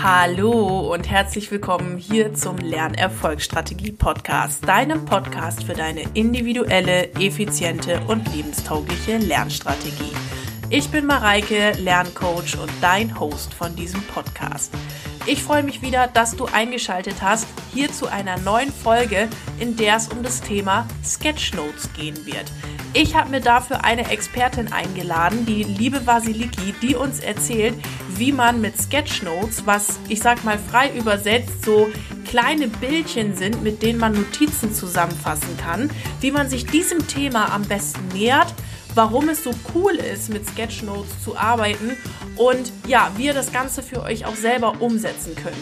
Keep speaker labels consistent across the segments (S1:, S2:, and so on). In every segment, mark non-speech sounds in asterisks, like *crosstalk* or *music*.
S1: Hallo und herzlich willkommen hier zum Lernerfolgsstrategie Podcast, deinem Podcast für deine individuelle, effiziente und lebenstaugliche Lernstrategie. Ich bin Mareike, Lerncoach und dein Host von diesem Podcast. Ich freue mich wieder, dass du eingeschaltet hast hier zu einer neuen Folge, in der es um das Thema Sketchnotes gehen wird. Ich habe mir dafür eine Expertin eingeladen, die liebe Vasiliki, die uns erzählt, wie man mit Sketchnotes, was ich sag mal frei übersetzt so kleine Bildchen sind, mit denen man Notizen zusammenfassen kann, wie man sich diesem Thema am besten nähert, warum es so cool ist, mit Sketchnotes zu arbeiten und ja, wie ihr das Ganze für euch auch selber umsetzen könnt.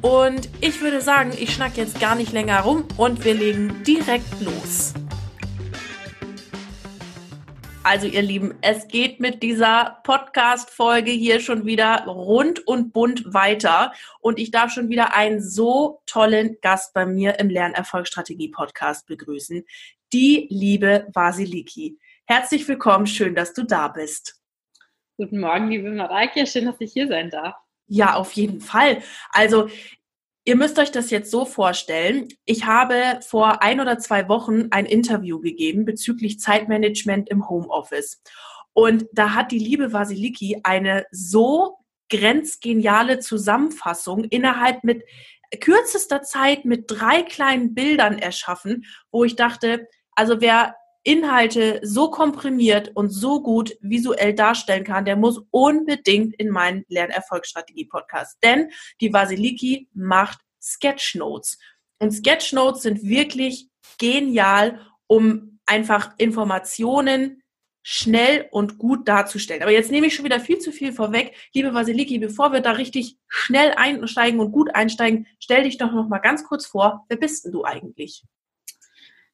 S1: Und ich würde sagen, ich schnack jetzt gar nicht länger rum und wir legen direkt los. Also ihr Lieben, es geht mit dieser Podcast-Folge hier schon wieder rund und bunt weiter. Und ich darf schon wieder einen so tollen Gast bei mir im Lernerfolgsstrategie-Podcast begrüßen. Die liebe Vasiliki. Herzlich willkommen, schön, dass du da bist.
S2: Guten Morgen, liebe Mareike, schön, dass ich hier sein darf.
S1: Ja, auf jeden Fall. Also Ihr müsst euch das jetzt so vorstellen. Ich habe vor ein oder zwei Wochen ein Interview gegeben bezüglich Zeitmanagement im Homeoffice. Und da hat die liebe Vasiliki eine so grenzgeniale Zusammenfassung innerhalb mit kürzester Zeit mit drei kleinen Bildern erschaffen, wo ich dachte, also wer Inhalte so komprimiert und so gut visuell darstellen kann, der muss unbedingt in meinen Lernerfolgsstrategie-Podcast. Denn die Vasiliki macht Sketchnotes. Und Sketchnotes sind wirklich genial, um einfach Informationen schnell und gut darzustellen. Aber jetzt nehme ich schon wieder viel zu viel vorweg. Liebe Vasiliki, bevor wir da richtig schnell einsteigen und gut einsteigen, stell dich doch noch mal ganz kurz vor. Wer bist denn du eigentlich?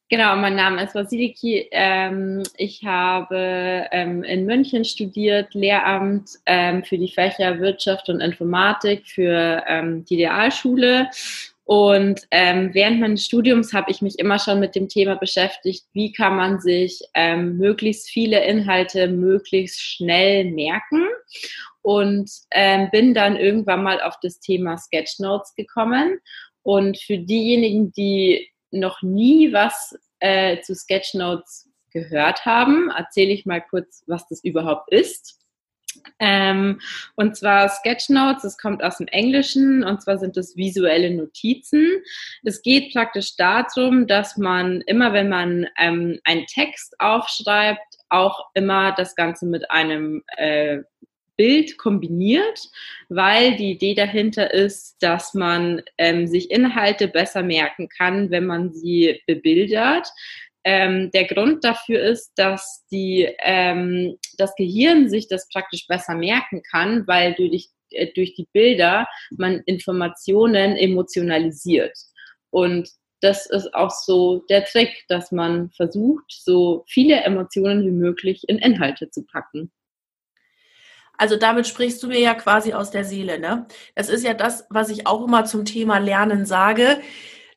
S2: Genau, mein Name ist Vasiliki. Ähm, ich habe ähm, in München studiert, Lehramt ähm, für die Fächer Wirtschaft und Informatik für ähm, die Realschule. Und ähm, während meines Studiums habe ich mich immer schon mit dem Thema beschäftigt, wie kann man sich ähm, möglichst viele Inhalte möglichst schnell merken. Und bin dann irgendwann mal auf das Thema Sketchnotes gekommen. Und für diejenigen, die noch nie was äh, zu Sketchnotes gehört haben, erzähle ich mal kurz, was das überhaupt ist. Ähm, und zwar Sketchnotes, das kommt aus dem Englischen und zwar sind das visuelle Notizen. Es geht praktisch darum, dass man immer, wenn man ähm, einen Text aufschreibt, auch immer das Ganze mit einem äh, Bild kombiniert, weil die Idee dahinter ist, dass man ähm, sich Inhalte besser merken kann, wenn man sie bebildert. Ähm, der Grund dafür ist, dass die, ähm, das Gehirn sich das praktisch besser merken kann, weil durch, äh, durch die Bilder man Informationen emotionalisiert. Und das ist auch so der Trick, dass man versucht, so viele Emotionen wie möglich in Inhalte zu packen.
S1: Also damit sprichst du mir ja quasi aus der Seele, ne? Das ist ja das, was ich auch immer zum Thema Lernen sage.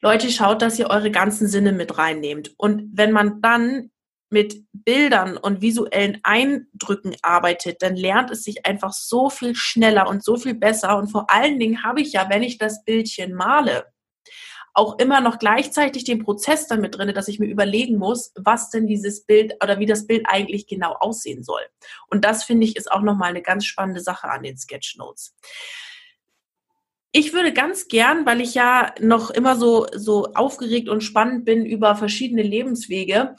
S1: Leute, schaut, dass ihr eure ganzen Sinne mit reinnehmt. Und wenn man dann mit Bildern und visuellen Eindrücken arbeitet, dann lernt es sich einfach so viel schneller und so viel besser. Und vor allen Dingen habe ich ja, wenn ich das Bildchen male, auch immer noch gleichzeitig den Prozess damit drin, dass ich mir überlegen muss, was denn dieses Bild oder wie das Bild eigentlich genau aussehen soll. Und das finde ich ist auch nochmal eine ganz spannende Sache an den Sketchnotes. Ich würde ganz gern, weil ich ja noch immer so, so aufgeregt und spannend bin über verschiedene Lebenswege,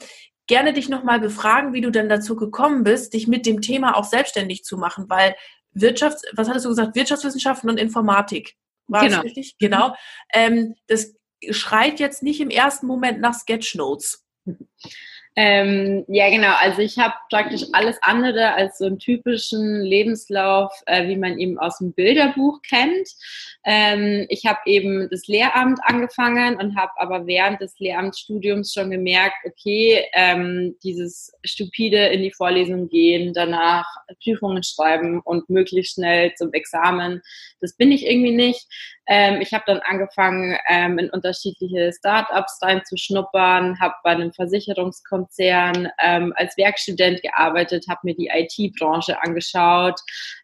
S1: gerne dich nochmal befragen, wie du denn dazu gekommen bist, dich mit dem Thema auch selbstständig zu machen, weil Wirtschafts, was hattest du gesagt, Wirtschaftswissenschaften und Informatik. War genau. das richtig? Genau. Ähm, das schreit jetzt nicht im ersten Moment nach Sketchnotes.
S2: Ähm, ja, genau. Also ich habe praktisch alles andere als so einen typischen Lebenslauf, äh, wie man ihn aus dem Bilderbuch kennt. Ähm, ich habe eben das Lehramt angefangen und habe aber während des Lehramtsstudiums schon gemerkt, okay, ähm, dieses stupide in die Vorlesung gehen, danach Prüfungen schreiben und möglichst schnell zum Examen, das bin ich irgendwie nicht. Ähm, ich habe dann angefangen, ähm, in unterschiedliche Startups reinzuschnuppern, habe bei einem Versicherungskonzern ähm, als Werkstudent gearbeitet, habe mir die IT-Branche angeschaut,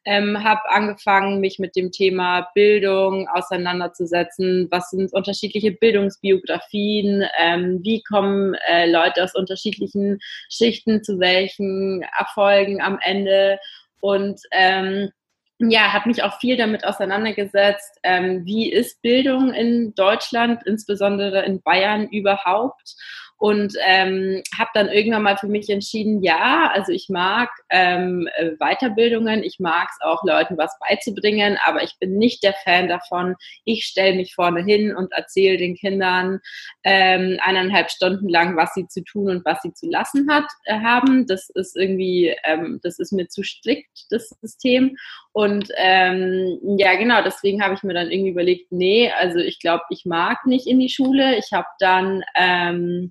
S2: ähm, habe angefangen, mich mit dem Thema Bildung auseinanderzusetzen. Was sind unterschiedliche Bildungsbiografien? Ähm, wie kommen äh, Leute aus unterschiedlichen Schichten zu welchen Erfolgen am Ende? Und ähm, ja, habe mich auch viel damit auseinandergesetzt, ähm, wie ist Bildung in Deutschland, insbesondere in Bayern überhaupt und ähm, habe dann irgendwann mal für mich entschieden, ja, also ich mag ähm, äh, Weiterbildungen, ich mag es auch Leuten was beizubringen, aber ich bin nicht der Fan davon, ich stelle mich vorne hin und erzähle den Kindern ähm, eineinhalb Stunden lang, was sie zu tun und was sie zu lassen hat, äh, haben. Das ist irgendwie, ähm, das ist mir zu strikt, das System. Und ähm, ja, genau, deswegen habe ich mir dann irgendwie überlegt, nee, also ich glaube, ich mag nicht in die Schule. Ich habe dann ähm,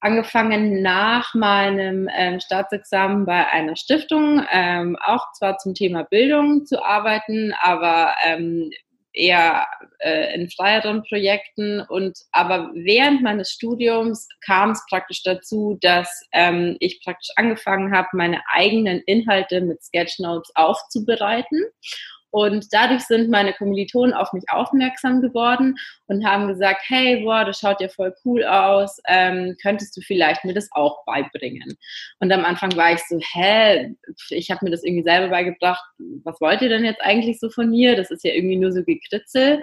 S2: angefangen nach meinem ähm, Staatsexamen bei einer Stiftung, ähm, auch zwar zum Thema Bildung zu arbeiten, aber ähm, eher äh, in freieren Projekten. Und aber während meines Studiums kam es praktisch dazu, dass ähm, ich praktisch angefangen habe, meine eigenen Inhalte mit Sketchnotes aufzubereiten. Und dadurch sind meine Kommilitonen auf mich aufmerksam geworden und haben gesagt, hey, boah, das schaut ja voll cool aus, ähm, könntest du vielleicht mir das auch beibringen? Und am Anfang war ich so, hä, ich habe mir das irgendwie selber beigebracht, was wollt ihr denn jetzt eigentlich so von mir? Das ist ja irgendwie nur so gekritzel.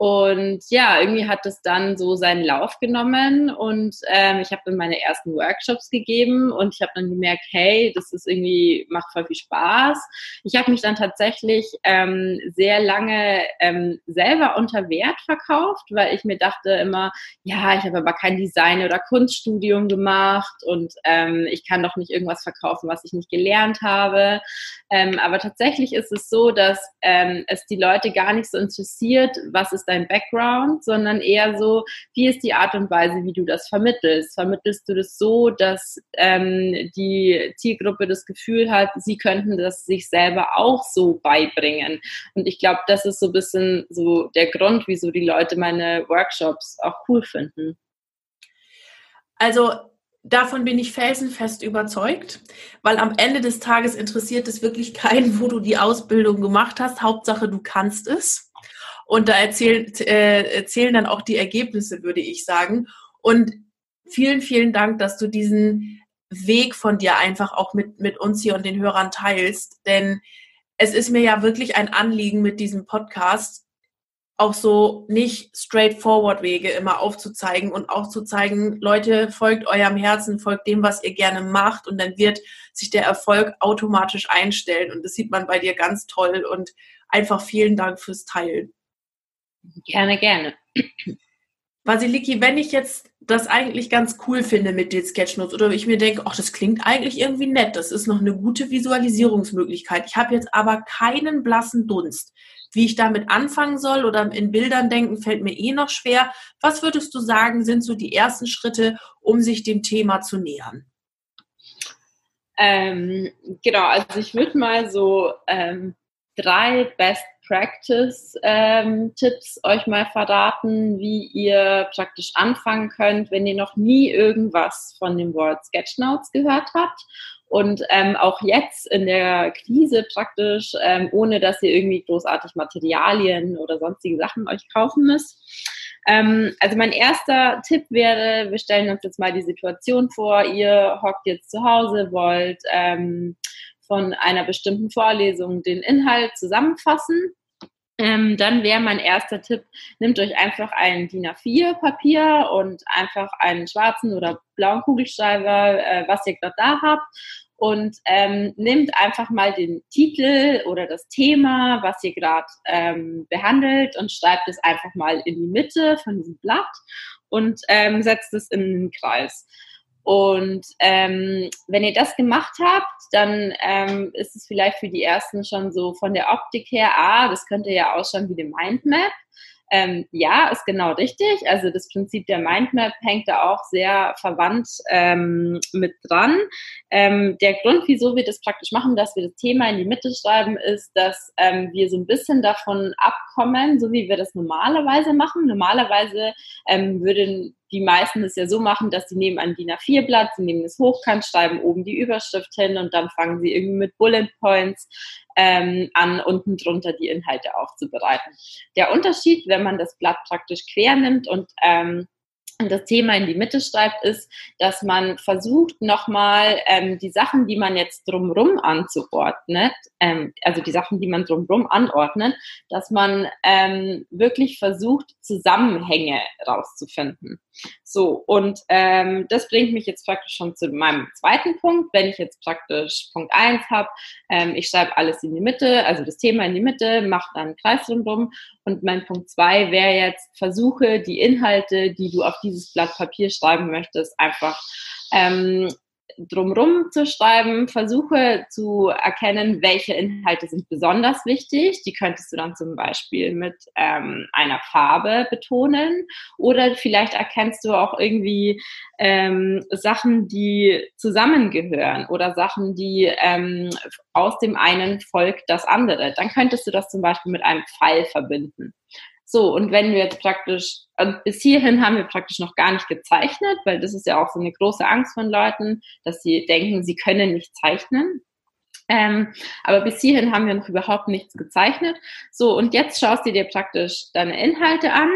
S2: Und ja, irgendwie hat es dann so seinen Lauf genommen und ähm, ich habe dann meine ersten Workshops gegeben und ich habe dann gemerkt, hey, das ist irgendwie, macht voll viel Spaß. Ich habe mich dann tatsächlich ähm, sehr lange ähm, selber unter Wert verkauft, weil ich mir dachte immer, ja, ich habe aber kein Design- oder Kunststudium gemacht und ähm, ich kann doch nicht irgendwas verkaufen, was ich nicht gelernt habe. Ähm, aber tatsächlich ist es so, dass ähm, es die Leute gar nicht so interessiert, was ist dein Background, sondern eher so, wie ist die Art und Weise, wie du das vermittelst? Vermittelst du das so, dass ähm, die Zielgruppe das Gefühl hat, sie könnten das sich selber auch so beibringen? Und ich glaube, das ist so ein bisschen so der Grund, wieso die Leute meine Workshops auch cool finden.
S1: Also davon bin ich felsenfest überzeugt, weil am Ende des Tages interessiert es wirklich keinen, wo du die Ausbildung gemacht hast. Hauptsache, du kannst es. Und da erzählen, äh, erzählen dann auch die Ergebnisse, würde ich sagen. Und vielen, vielen Dank, dass du diesen Weg von dir einfach auch mit, mit uns hier und den Hörern teilst. Denn es ist mir ja wirklich ein Anliegen mit diesem Podcast, auch so nicht straightforward Wege immer aufzuzeigen und auch zu zeigen, Leute, folgt eurem Herzen, folgt dem, was ihr gerne macht und dann wird sich der Erfolg automatisch einstellen und das sieht man bei dir ganz toll und einfach vielen Dank fürs Teilen.
S2: Gerne, gerne.
S1: Basiliki, wenn ich jetzt das eigentlich ganz cool finde mit den Sketchnotes oder ich mir denke, ach, das klingt eigentlich irgendwie nett, das ist noch eine gute Visualisierungsmöglichkeit. Ich habe jetzt aber keinen blassen Dunst. Wie ich damit anfangen soll oder in Bildern denken, fällt mir eh noch schwer. Was würdest du sagen, sind so die ersten Schritte, um sich dem Thema zu nähern?
S2: Ähm, genau, also ich würde mal so ähm, drei Best Practice ähm, euch mal verraten, wie ihr praktisch anfangen könnt, wenn ihr noch nie irgendwas von dem Wort Sketchnotes gehört habt. Und ähm, auch jetzt in der Krise praktisch, ähm, ohne dass ihr irgendwie großartig Materialien oder sonstige Sachen euch kaufen müsst. Ähm, also mein erster Tipp wäre, wir stellen uns jetzt mal die Situation vor, ihr hockt jetzt zu Hause, wollt ähm, von einer bestimmten Vorlesung den Inhalt zusammenfassen. Ähm, dann wäre mein erster Tipp, nehmt euch einfach ein DIN A4-Papier und einfach einen schwarzen oder blauen Kugelschreiber, äh, was ihr gerade da habt. Und ähm, nehmt einfach mal den Titel oder das Thema, was ihr gerade ähm, behandelt und schreibt es einfach mal in die Mitte von diesem Blatt und ähm, setzt es in den Kreis. Und ähm, wenn ihr das gemacht habt, dann ähm, ist es vielleicht für die ersten schon so von der Optik her, ah, das könnte ja ausschauen wie eine Mindmap. Ähm, ja, ist genau richtig. Also das Prinzip der Mindmap hängt da auch sehr verwandt ähm, mit dran. Ähm, der Grund, wieso wir das praktisch machen, dass wir das Thema in die Mitte schreiben, ist, dass ähm, wir so ein bisschen davon abkommen, so wie wir das normalerweise machen. Normalerweise ähm, würden die meisten es ja so machen, dass sie nehmen ein DIN A4-Blatt, sie nehmen es hochkant, schreiben oben die Überschrift hin und dann fangen sie irgendwie mit Bullet Points ähm, an, unten drunter die Inhalte aufzubereiten. Der Unterschied, wenn man das Blatt praktisch quer nimmt und ähm, das Thema in die Mitte schreibt, ist, dass man versucht, nochmal ähm, die Sachen, die man jetzt drumrum anzuordnet, ähm, also die Sachen, die man drumrum anordnet, dass man ähm, wirklich versucht, Zusammenhänge rauszufinden. So, und ähm, das bringt mich jetzt praktisch schon zu meinem zweiten Punkt. Wenn ich jetzt praktisch Punkt eins habe, ähm, ich schreibe alles in die Mitte, also das Thema in die Mitte, mache dann einen Kreis drumrum. Und mein Punkt zwei wäre jetzt, versuche die Inhalte, die du auf dieses Blatt Papier schreiben möchtest, einfach ähm, drumrum zu schreiben, versuche zu erkennen, welche Inhalte sind besonders wichtig. Die könntest du dann zum Beispiel mit ähm, einer Farbe betonen oder vielleicht erkennst du auch irgendwie ähm, Sachen, die zusammengehören oder Sachen, die ähm, aus dem einen folgt das andere. Dann könntest du das zum Beispiel mit einem Pfeil verbinden. So, und wenn wir jetzt praktisch, also bis hierhin haben wir praktisch noch gar nicht gezeichnet, weil das ist ja auch so eine große Angst von Leuten, dass sie denken, sie können nicht zeichnen. Ähm, aber bis hierhin haben wir noch überhaupt nichts gezeichnet. So, und jetzt schaust du dir praktisch deine Inhalte an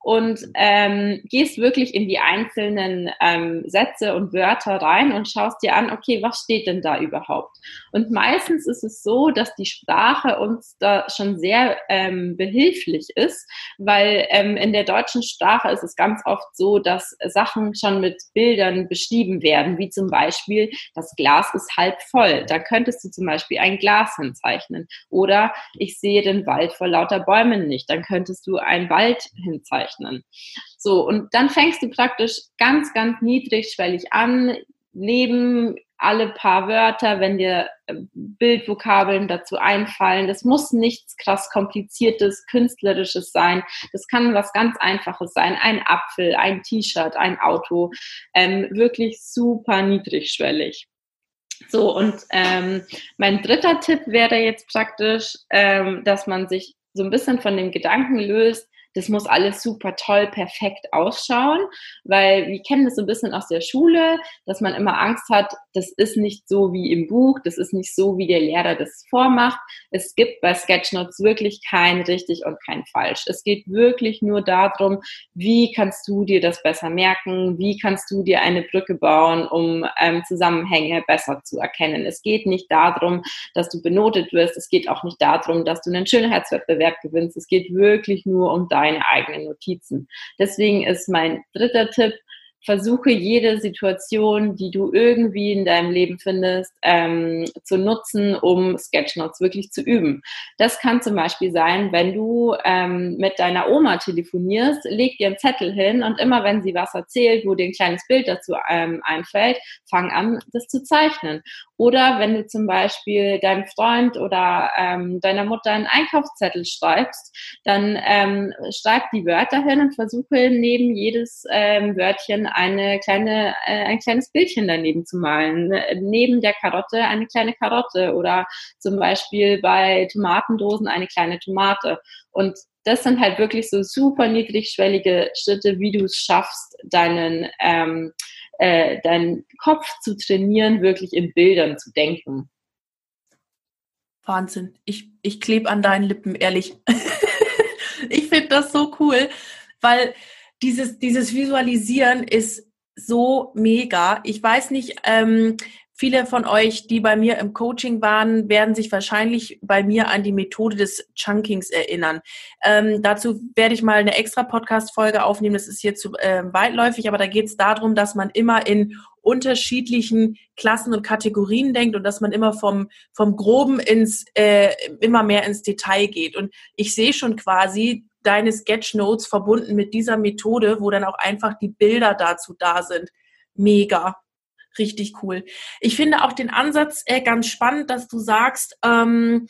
S2: und ähm, gehst wirklich in die einzelnen ähm, Sätze und Wörter rein und schaust dir an, okay, was steht denn da überhaupt? Und meistens ist es so, dass die Sprache uns da schon sehr ähm, behilflich ist, weil ähm, in der deutschen Sprache ist es ganz oft so, dass Sachen schon mit Bildern beschrieben werden, wie zum Beispiel, das Glas ist halb voll. Da könntest du zum Beispiel ein Glas hinzeichnen. Oder ich sehe den Wald vor lauter Bäumen nicht. Dann könntest du einen Wald hinzeichnen. So, und dann fängst du praktisch ganz, ganz niedrigschwellig an, neben alle paar Wörter, wenn dir äh, Bildvokabeln dazu einfallen. Das muss nichts krass kompliziertes, künstlerisches sein. Das kann was ganz Einfaches sein. Ein Apfel, ein T-Shirt, ein Auto. Ähm, wirklich super niedrigschwellig. So, und ähm, mein dritter Tipp wäre jetzt praktisch, ähm, dass man sich so ein bisschen von dem Gedanken löst, das muss alles super toll, perfekt ausschauen, weil wir kennen das so ein bisschen aus der Schule, dass man immer Angst hat, das ist nicht so wie im Buch, das ist nicht so, wie der Lehrer das vormacht. Es gibt bei Sketchnotes wirklich kein richtig und kein falsch. Es geht wirklich nur darum, wie kannst du dir das besser merken, wie kannst du dir eine Brücke bauen, um ähm, Zusammenhänge besser zu erkennen. Es geht nicht darum, dass du benotet wirst, es geht auch nicht darum, dass du einen Schönheitswettbewerb gewinnst, es geht wirklich nur um dein deine eigenen Notizen. Deswegen ist mein dritter Tipp, versuche jede Situation, die du irgendwie in deinem Leben findest, ähm, zu nutzen, um Sketchnotes wirklich zu üben. Das kann zum Beispiel sein, wenn du ähm, mit deiner Oma telefonierst, leg dir einen Zettel hin und immer wenn sie was erzählt, wo dir ein kleines Bild dazu ähm, einfällt, fang an, das zu zeichnen. Oder wenn du zum Beispiel deinem Freund oder ähm, deiner Mutter einen Einkaufszettel schreibst, dann ähm, schreib die Wörter hin und versuche neben jedes ähm, Wörtchen eine kleine, äh, ein kleines Bildchen daneben zu malen. Neben der Karotte eine kleine Karotte oder zum Beispiel bei Tomatendosen eine kleine Tomate. Und das sind halt wirklich so super niedrigschwellige Schritte, wie du es schaffst, deinen ähm, äh, deinen Kopf zu trainieren, wirklich in Bildern zu denken.
S1: Wahnsinn. Ich, ich klebe an deinen Lippen, ehrlich. *laughs* ich finde das so cool, weil dieses, dieses Visualisieren ist so mega. Ich weiß nicht, ähm, Viele von euch, die bei mir im Coaching waren, werden sich wahrscheinlich bei mir an die Methode des Chunkings erinnern. Ähm, dazu werde ich mal eine extra Podcast-Folge aufnehmen. Das ist hier zu äh, weitläufig, aber da geht es darum, dass man immer in unterschiedlichen Klassen und Kategorien denkt und dass man immer vom, vom Groben ins, äh, immer mehr ins Detail geht. Und ich sehe schon quasi deine Sketchnotes verbunden mit dieser Methode, wo dann auch einfach die Bilder dazu da sind. Mega richtig cool. Ich finde auch den Ansatz äh, ganz spannend, dass du sagst, ähm,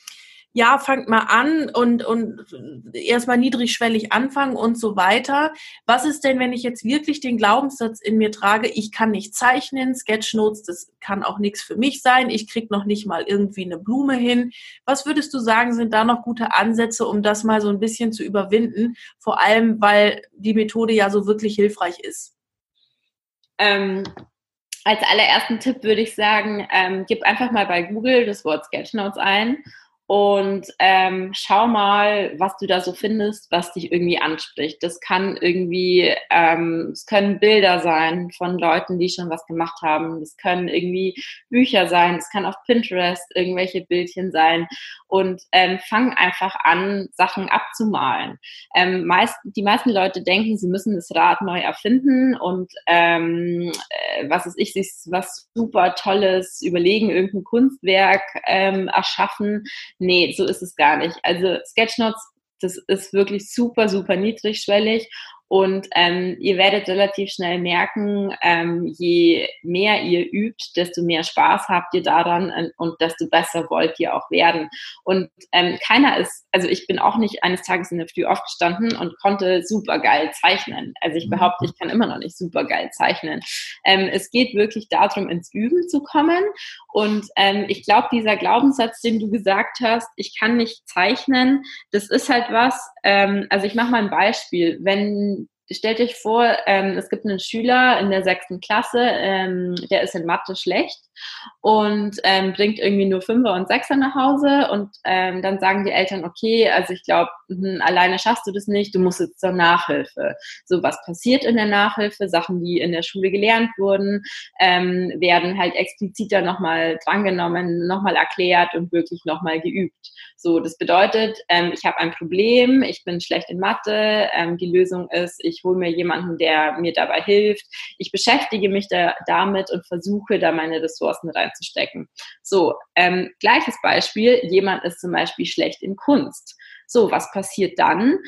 S1: ja, fangt mal an und, und erstmal niedrigschwellig anfangen und so weiter. Was ist denn, wenn ich jetzt wirklich den Glaubenssatz in mir trage, ich kann nicht zeichnen, Sketchnotes, das kann auch nichts für mich sein, ich krieg noch nicht mal irgendwie eine Blume hin. Was würdest du sagen, sind da noch gute Ansätze, um das mal so ein bisschen zu überwinden? Vor allem, weil die Methode ja so wirklich hilfreich ist.
S2: Ähm, als allerersten Tipp würde ich sagen, ähm, gib einfach mal bei Google das Wort Sketchnotes ein und ähm, schau mal, was du da so findest, was dich irgendwie anspricht. Das kann irgendwie, ähm, es können Bilder sein von Leuten, die schon was gemacht haben. Das können irgendwie Bücher sein. Es kann auf Pinterest irgendwelche Bildchen sein. Und ähm, fang einfach an, Sachen abzumalen. Ähm, meist, die meisten Leute denken, sie müssen das Rad neu erfinden und ähm, äh, was ist ich, sich was super Tolles überlegen, irgendein Kunstwerk ähm, erschaffen Nee, so ist es gar nicht. Also Sketchnotes, das ist wirklich super, super niedrigschwellig und ähm, ihr werdet relativ schnell merken, ähm, je mehr ihr übt, desto mehr Spaß habt ihr daran und, und desto besser wollt ihr auch werden. Und ähm, keiner ist, also ich bin auch nicht eines Tages in der Früh aufgestanden und konnte super geil zeichnen. Also ich behaupte, ich kann immer noch nicht super geil zeichnen. Ähm, es geht wirklich darum, ins Üben zu kommen. Und ähm, ich glaube, dieser Glaubenssatz, den du gesagt hast, ich kann nicht zeichnen, das ist halt was, ähm, also ich mache mal ein Beispiel. Wenn stellt euch vor, ähm, es gibt einen Schüler in der sechsten Klasse, ähm, der ist in Mathe schlecht und ähm, bringt irgendwie nur Fünfer und Sechser nach Hause und ähm, dann sagen die Eltern, okay, also ich glaube, hm, alleine schaffst du das nicht, du musst jetzt zur Nachhilfe. So, was passiert in der Nachhilfe? Sachen, die in der Schule gelernt wurden, ähm, werden halt expliziter nochmal drangenommen, nochmal erklärt und wirklich nochmal geübt. So, das bedeutet, ähm, ich habe ein Problem, ich bin schlecht in Mathe, ähm, die Lösung ist, ich hole mir jemanden, der mir dabei hilft, ich beschäftige mich da, damit und versuche da meine Ressourcen reinzustecken. So, ähm, gleiches Beispiel, jemand ist zum Beispiel schlecht in Kunst. So, was passiert dann?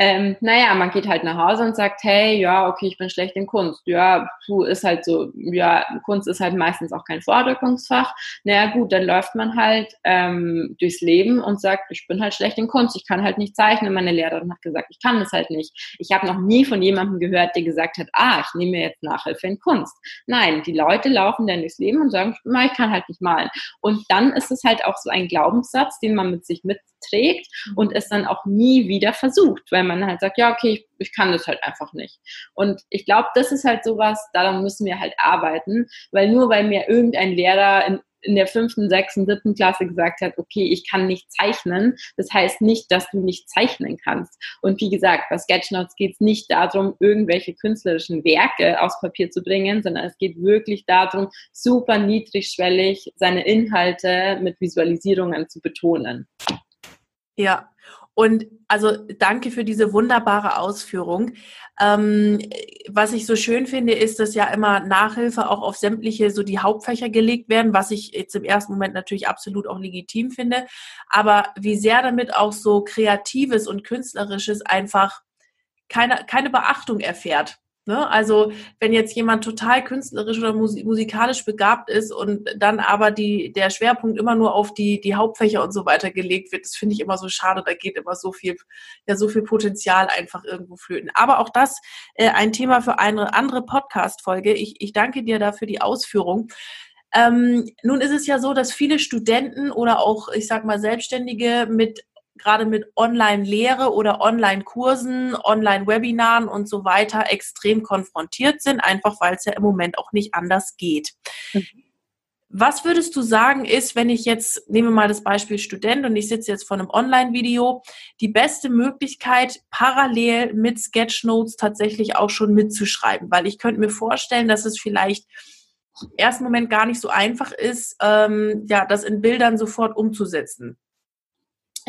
S2: Ähm, naja, man geht halt nach Hause und sagt, hey, ja, okay, ich bin schlecht in Kunst. Ja, du ist halt so, ja, Kunst ist halt meistens auch kein Vordrückungsfach. Naja, gut, dann läuft man halt ähm, durchs Leben und sagt, ich bin halt schlecht in Kunst, ich kann halt nicht zeichnen. Meine Lehrerin hat gesagt, ich kann das halt nicht. Ich habe noch nie von jemandem gehört, der gesagt hat, ah, ich nehme mir jetzt Nachhilfe in Kunst. Nein, die Leute laufen dann durchs Leben und sagen, ich kann halt nicht malen. Und dann ist es halt auch so ein Glaubenssatz, den man mit sich mitträgt und es dann auch nie wieder versucht, weil man halt sagt, ja, okay, ich, ich kann das halt einfach nicht. Und ich glaube, das ist halt sowas, daran müssen wir halt arbeiten, weil nur weil mir irgendein Lehrer in, in der fünften, sechsten, siebten Klasse gesagt hat, okay, ich kann nicht zeichnen, das heißt nicht, dass du nicht zeichnen kannst. Und wie gesagt, bei Sketchnotes geht es nicht darum, irgendwelche künstlerischen Werke aufs Papier zu bringen, sondern es geht wirklich darum, super niedrigschwellig seine Inhalte mit Visualisierungen zu betonen.
S1: Ja, und also danke für diese wunderbare Ausführung. Ähm, was ich so schön finde, ist, dass ja immer Nachhilfe auch auf sämtliche so die Hauptfächer gelegt werden, was ich jetzt im ersten Moment natürlich absolut auch legitim finde. Aber wie sehr damit auch so Kreatives und Künstlerisches einfach keine, keine Beachtung erfährt. Ne? Also wenn jetzt jemand total künstlerisch oder musikalisch begabt ist und dann aber die, der Schwerpunkt immer nur auf die, die Hauptfächer und so weiter gelegt wird, das finde ich immer so schade. Da geht immer so viel, ja, so viel Potenzial einfach irgendwo flöten. Aber auch das äh, ein Thema für eine andere Podcast-Folge. Ich, ich danke dir dafür die Ausführung. Ähm, nun ist es ja so, dass viele Studenten oder auch, ich sag mal, Selbstständige mit gerade mit Online-Lehre oder Online-Kursen, Online-Webinaren und so weiter extrem konfrontiert sind, einfach weil es ja im Moment auch nicht anders geht. Mhm. Was würdest du sagen ist, wenn ich jetzt, nehme mal das Beispiel Student und ich sitze jetzt vor einem Online-Video, die beste Möglichkeit, parallel mit Sketchnotes tatsächlich auch schon mitzuschreiben? Weil ich könnte mir vorstellen, dass es vielleicht im ersten Moment gar nicht so einfach ist, ähm, ja, das in Bildern sofort umzusetzen.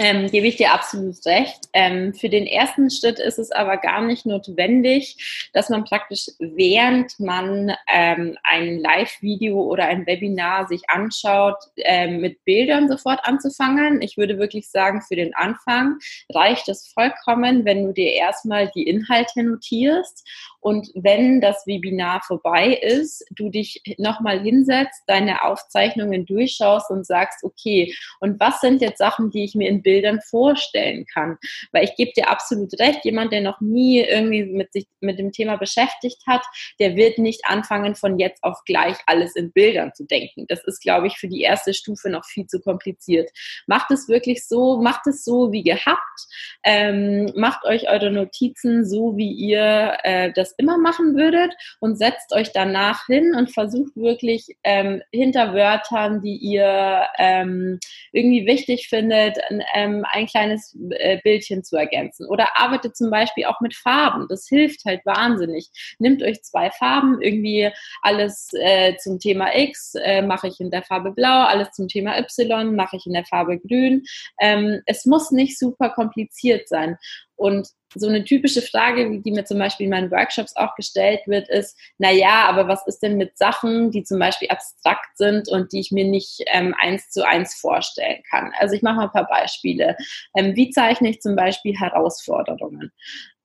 S2: Ähm, gebe ich dir absolut recht. Ähm, für den ersten Schritt ist es aber gar nicht notwendig, dass man praktisch während man ähm, ein Live-Video oder ein Webinar sich anschaut, ähm, mit Bildern sofort anzufangen. Ich würde wirklich sagen, für den Anfang reicht es vollkommen, wenn du dir erstmal die Inhalte notierst und wenn das Webinar vorbei ist, du dich nochmal hinsetzt, deine Aufzeichnungen durchschaust und sagst, okay, und was sind jetzt Sachen, die ich mir in Bildern vorstellen kann. Weil ich gebe dir absolut recht, jemand, der noch nie irgendwie mit sich mit dem Thema beschäftigt hat, der wird nicht anfangen, von jetzt auf gleich alles in Bildern zu denken. Das ist, glaube ich, für die erste Stufe noch viel zu kompliziert. Macht es wirklich so, macht es so wie gehabt, ähm, macht euch eure Notizen so, wie ihr äh, das immer machen würdet und setzt euch danach hin und versucht wirklich ähm, hinter Wörtern, die ihr ähm, irgendwie wichtig findet, ähm, ein kleines äh, Bildchen zu ergänzen. Oder arbeitet zum Beispiel auch mit Farben. Das hilft halt wahnsinnig. Nehmt euch zwei Farben, irgendwie alles äh, zum Thema X äh, mache ich in der Farbe Blau, alles zum Thema Y mache ich in der Farbe Grün. Ähm, es muss nicht super kompliziert sein. Und so eine typische Frage, die mir zum Beispiel in meinen Workshops auch gestellt wird, ist, na ja, aber was ist denn mit Sachen, die zum Beispiel abstrakt sind und die ich mir nicht ähm, eins zu eins vorstellen kann? Also ich mache mal ein paar Beispiele. Ähm, wie zeichne ich zum Beispiel Herausforderungen?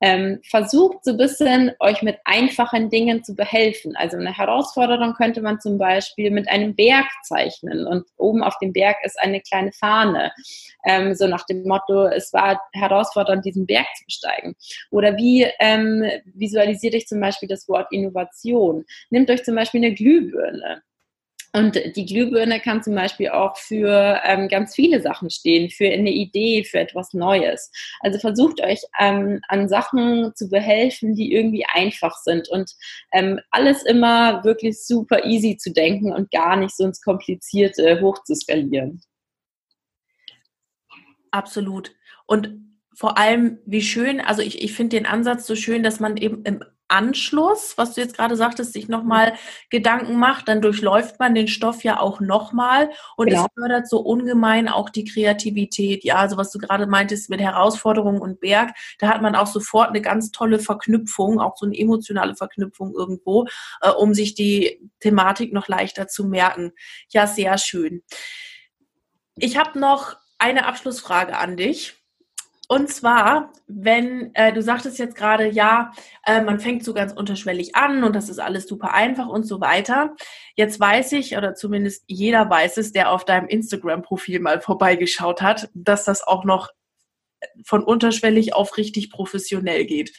S2: Ähm, versucht so ein bisschen euch mit einfachen Dingen zu behelfen. Also eine Herausforderung könnte man zum Beispiel mit einem Berg zeichnen und oben auf dem Berg ist eine kleine Fahne. Ähm, so nach dem Motto, es war herausfordernd, diesen Berg zu besteigen. Oder wie ähm, visualisiere ich zum Beispiel das Wort Innovation? Nehmt euch zum Beispiel eine Glühbirne. Und die Glühbirne kann zum Beispiel auch für ähm, ganz viele Sachen stehen, für eine Idee, für etwas Neues. Also versucht euch ähm, an Sachen zu behelfen, die irgendwie einfach sind und ähm, alles immer wirklich super easy zu denken und gar nicht so ins Komplizierte hoch zu skalieren.
S1: Absolut. Und vor allem, wie schön, also ich, ich finde den Ansatz so schön, dass man eben im Anschluss, was du jetzt gerade sagtest, sich nochmal Gedanken macht, dann durchläuft man den Stoff ja auch nochmal und genau. es fördert so ungemein auch die Kreativität. Ja, also was du gerade meintest mit Herausforderungen und Berg, da hat man auch sofort eine ganz tolle Verknüpfung, auch so eine emotionale Verknüpfung irgendwo, äh, um sich die Thematik noch leichter zu merken. Ja, sehr schön. Ich habe noch eine Abschlussfrage an dich. Und zwar, wenn äh, du sagtest jetzt gerade, ja, äh, man fängt so ganz unterschwellig an und das ist alles super einfach und so weiter. Jetzt weiß ich, oder zumindest jeder weiß es, der auf deinem Instagram-Profil mal vorbeigeschaut hat, dass das auch noch von unterschwellig auf richtig professionell geht.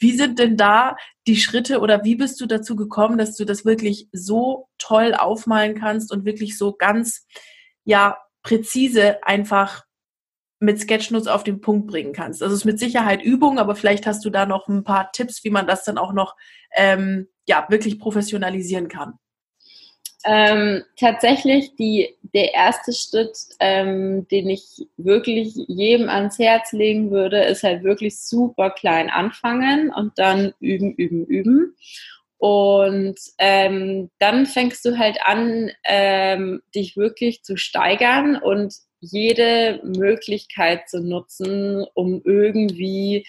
S1: Wie sind denn da die Schritte oder wie bist du dazu gekommen, dass du das wirklich so toll aufmalen kannst und wirklich so ganz, ja, präzise einfach mit Sketchnotes auf den Punkt bringen kannst. Also es ist mit Sicherheit Übung, aber vielleicht hast du da noch ein paar Tipps, wie man das dann auch noch ähm, ja wirklich professionalisieren kann.
S2: Ähm, tatsächlich die, der erste Schritt, ähm, den ich wirklich jedem ans Herz legen würde, ist halt wirklich super klein anfangen und dann üben, üben, üben. Und ähm, dann fängst du halt an, ähm, dich wirklich zu steigern und jede Möglichkeit zu nutzen, um irgendwie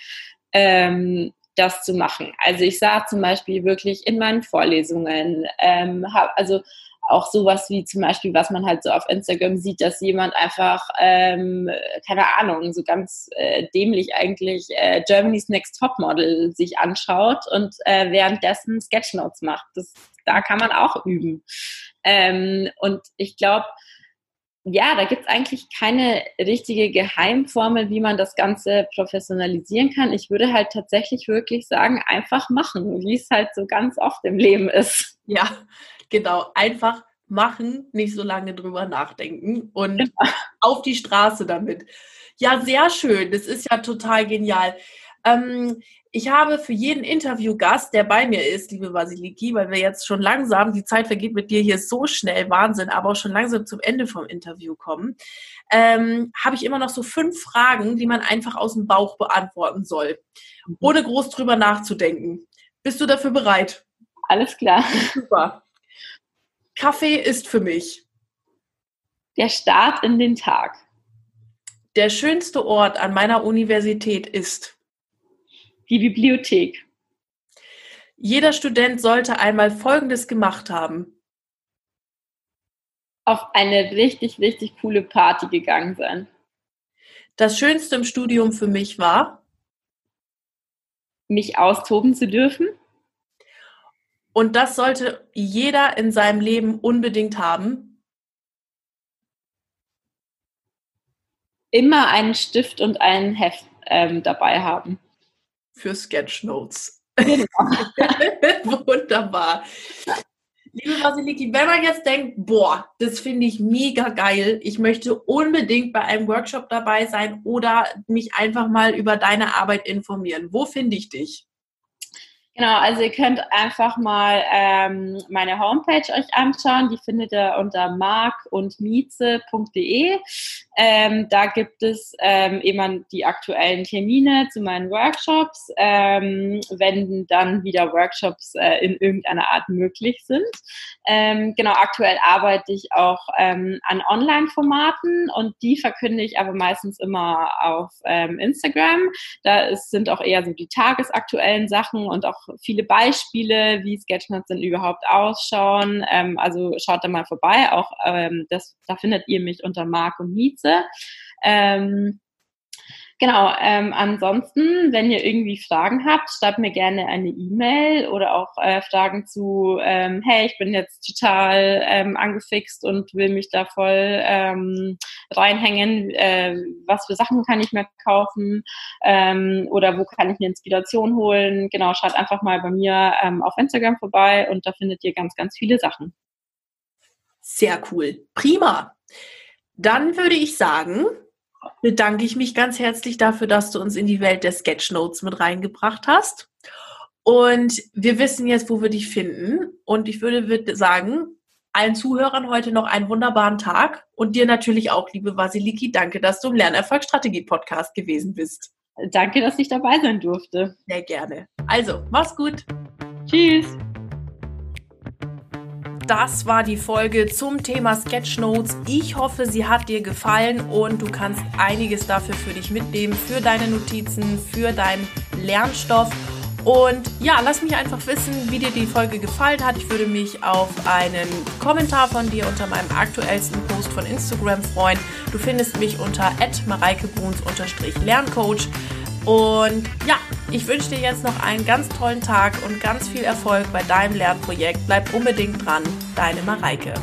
S2: ähm, das zu machen. Also ich sah zum Beispiel wirklich in meinen Vorlesungen, ähm, hab, also auch sowas wie zum Beispiel, was man halt so auf Instagram sieht, dass jemand einfach, ähm, keine Ahnung, so ganz äh, dämlich eigentlich äh, Germany's Next Topmodel sich anschaut und äh, währenddessen Sketchnotes macht. Das, da kann man auch üben. Ähm, und ich glaube, ja, da gibt es eigentlich keine richtige Geheimformel, wie man das Ganze professionalisieren kann. Ich würde halt tatsächlich wirklich sagen, einfach machen, wie es halt so ganz oft im Leben ist.
S1: Ja, genau. Einfach machen, nicht so lange drüber nachdenken und genau. auf die Straße damit. Ja, sehr schön. Das ist ja total genial. Ähm, ich habe für jeden Interviewgast, der bei mir ist, liebe Basiliki, weil wir jetzt schon langsam, die Zeit vergeht mit dir hier so schnell, Wahnsinn, aber auch schon langsam zum Ende vom Interview kommen, ähm, habe ich immer noch so fünf Fragen, die man einfach aus dem Bauch beantworten soll, mhm. ohne groß drüber nachzudenken. Bist du dafür bereit?
S2: Alles klar.
S1: Super. Kaffee ist für mich.
S2: Der Start in den Tag.
S1: Der schönste Ort an meiner Universität ist
S2: die Bibliothek.
S1: Jeder Student sollte einmal Folgendes gemacht haben.
S2: Auf eine richtig, richtig coole Party gegangen sein.
S1: Das Schönste im Studium für mich war,
S2: mich austoben zu dürfen.
S1: Und das sollte jeder in seinem Leben unbedingt haben.
S2: immer einen Stift und ein Heft ähm, dabei haben.
S1: Für Sketchnotes. *laughs* Genau. *laughs* Wunderbar. Liebe Vasiliki, wenn man jetzt denkt, boah, das finde ich mega geil, ich möchte unbedingt bei einem Workshop dabei sein oder mich einfach mal über deine Arbeit informieren, wo finde ich dich?
S2: Genau, also ihr könnt einfach mal ähm, meine Homepage euch anschauen. Die findet ihr unter markundmieze.de. Ähm, da gibt es ähm, eben die aktuellen Termine zu meinen Workshops, ähm, wenn dann wieder Workshops äh, in irgendeiner Art möglich sind. Ähm, genau, aktuell arbeite ich auch ähm, an Online-Formaten und die verkünde ich aber meistens immer auf Instagram. Da ist, sind auch eher so die tagesaktuellen Sachen und auch viele Beispiele, wie Sketchnotes denn überhaupt ausschauen. Ähm, also schaut da mal vorbei. Auch ähm, das, da findet ihr mich unter Mark und Mieze. Ähm, Genau, ähm, ansonsten, wenn ihr irgendwie Fragen habt, schreibt mir gerne eine E-Mail oder auch äh, Fragen zu, ähm, hey, ich bin jetzt total ähm, angefixt und will mich da voll ähm, reinhängen, äh, was für Sachen kann ich mir kaufen ähm, oder wo kann ich mir Inspiration holen. Genau, schaut einfach mal bei mir ähm, auf Instagram vorbei und da findet ihr ganz, ganz viele Sachen.
S1: Sehr cool. Prima. Dann würde ich sagen, bedanke ich mich ganz herzlich dafür, dass du uns in die Welt der Sketchnotes mit reingebracht hast. Und wir wissen jetzt, wo wir dich finden. Und ich würde sagen, allen Zuhörern heute noch einen wunderbaren Tag und dir natürlich auch, liebe Vasiliki, danke, dass du im Lernerfolgsstrategie-Podcast gewesen bist.
S2: Danke, dass ich dabei sein durfte.
S1: Sehr gerne. Also, mach's gut.
S2: Tschüss
S1: das war die Folge zum Thema Sketchnotes. Ich hoffe, sie hat dir gefallen und du kannst einiges dafür für dich mitnehmen, für deine Notizen, für deinen Lernstoff. Und ja, lass mich einfach wissen, wie dir die Folge gefallen hat. Ich würde mich auf einen Kommentar von dir unter meinem aktuellsten Post von Instagram freuen. Du findest mich unter mareikebruns-lerncoach. Und ja, ich wünsche dir jetzt noch einen ganz tollen Tag und ganz viel Erfolg bei deinem Lernprojekt. Bleib unbedingt dran, deine Mareike.